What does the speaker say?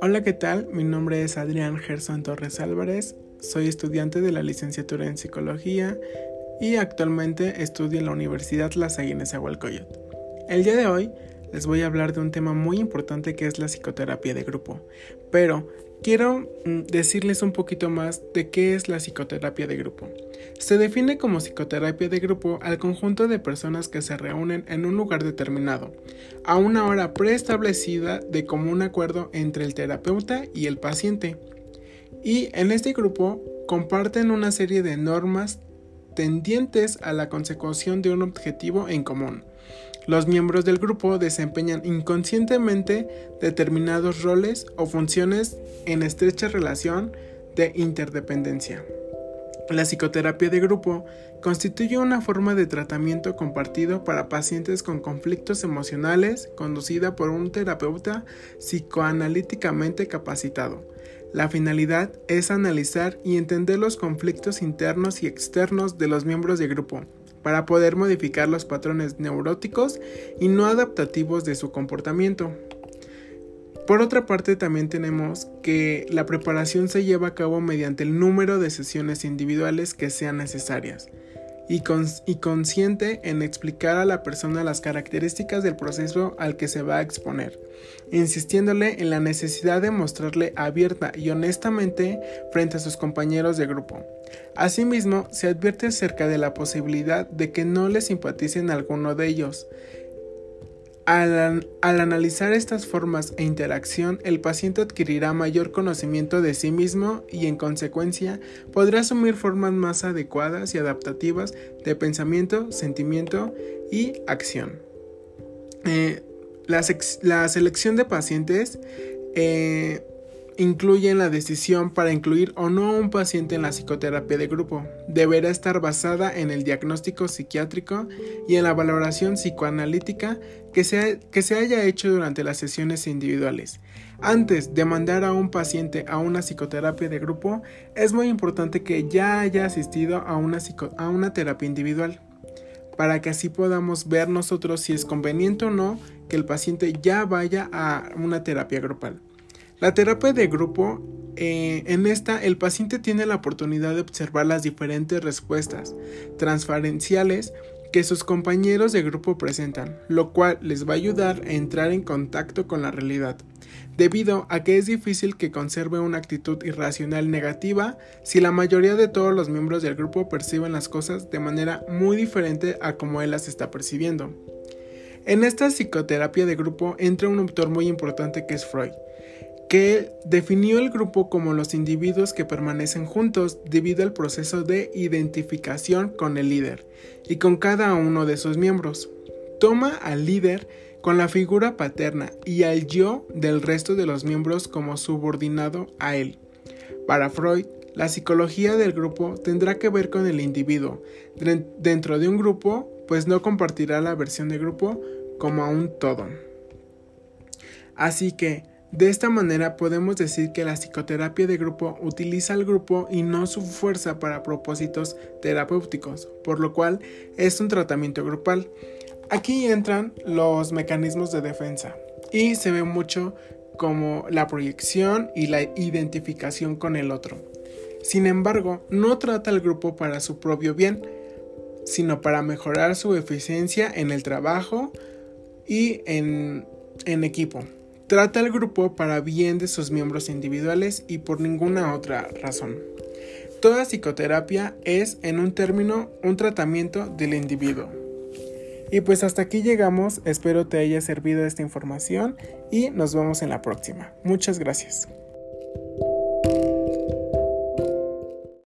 Hola, ¿qué tal? Mi nombre es Adrián Gerson Torres Álvarez, soy estudiante de la licenciatura en psicología y actualmente estudio en la Universidad La Salle El día de hoy les voy a hablar de un tema muy importante que es la psicoterapia de grupo, pero quiero mm, decirles un poquito más de qué es la psicoterapia de grupo. Se define como psicoterapia de grupo al conjunto de personas que se reúnen en un lugar determinado, a una hora preestablecida de común acuerdo entre el terapeuta y el paciente. Y en este grupo comparten una serie de normas tendientes a la consecución de un objetivo en común. Los miembros del grupo desempeñan inconscientemente determinados roles o funciones en estrecha relación de interdependencia. La psicoterapia de grupo constituye una forma de tratamiento compartido para pacientes con conflictos emocionales conducida por un terapeuta psicoanalíticamente capacitado. La finalidad es analizar y entender los conflictos internos y externos de los miembros del grupo para poder modificar los patrones neuróticos y no adaptativos de su comportamiento. Por otra parte, también tenemos que la preparación se lleva a cabo mediante el número de sesiones individuales que sean necesarias y, consciente en explicar a la persona las características del proceso al que se va a exponer, insistiéndole en la necesidad de mostrarle abierta y honestamente frente a sus compañeros de grupo. Asimismo, se advierte acerca de la posibilidad de que no le simpaticen alguno de ellos, al, analizar estas formas e interacción, el paciente adquirirá mayor conocimiento de sí mismo y en consecuencia podrá asumir formas más adecuadas y adaptativas de pensamiento, sentimiento y acción. Eh, la, selección de pacientes eh, incluyen la decisión para incluir o no a un paciente en la psicoterapia de grupo. Deberá estar basada en el diagnóstico psiquiátrico y en la valoración psicoanalítica que se, que se haya hecho durante las sesiones individuales. Antes de mandar a un paciente a una psicoterapia de grupo, es muy importante que ya haya asistido a una, a una terapia individual para que así podamos ver nosotros si es conveniente o no que el paciente ya vaya a una terapia grupal. La terapia de grupo, eh, en esta el paciente tiene la oportunidad de observar las diferentes respuestas transferenciales que sus compañeros de grupo presentan, lo cual les va a ayudar a entrar en contacto con la realidad, debido a que es difícil que conserve una actitud irracional negativa si la mayoría de todos los miembros del grupo perciben las cosas de manera muy diferente a como él las está percibiendo. En esta psicoterapia de grupo entra un autor muy importante que es Freud, que definió el grupo como los individuos que permanecen juntos debido al proceso de identificación con el líder y con cada uno de sus miembros. Toma al líder con la figura paterna y al yo del resto de los miembros como subordinado a él. Para Freud, la psicología del grupo tendrá que ver con el individuo dentro de un grupo, pues no compartirá la versión de grupo como a un todo. Así que, de esta manera podemos decir que la psicoterapia de grupo utiliza al grupo y no su fuerza para propósitos terapéuticos, por lo cual es un tratamiento grupal. Aquí entran los mecanismos de defensa y se ve mucho como la proyección y la identificación con el otro. Sin embargo, no trata al grupo para su propio bien, sino para mejorar su eficiencia en el trabajo y en, en equipo. Trata al grupo para bien de sus miembros individuales y por ninguna otra razón. Toda psicoterapia es, en un término, un tratamiento del individuo. Y pues hasta aquí llegamos, espero te haya servido esta información y nos vemos en la próxima. Muchas gracias.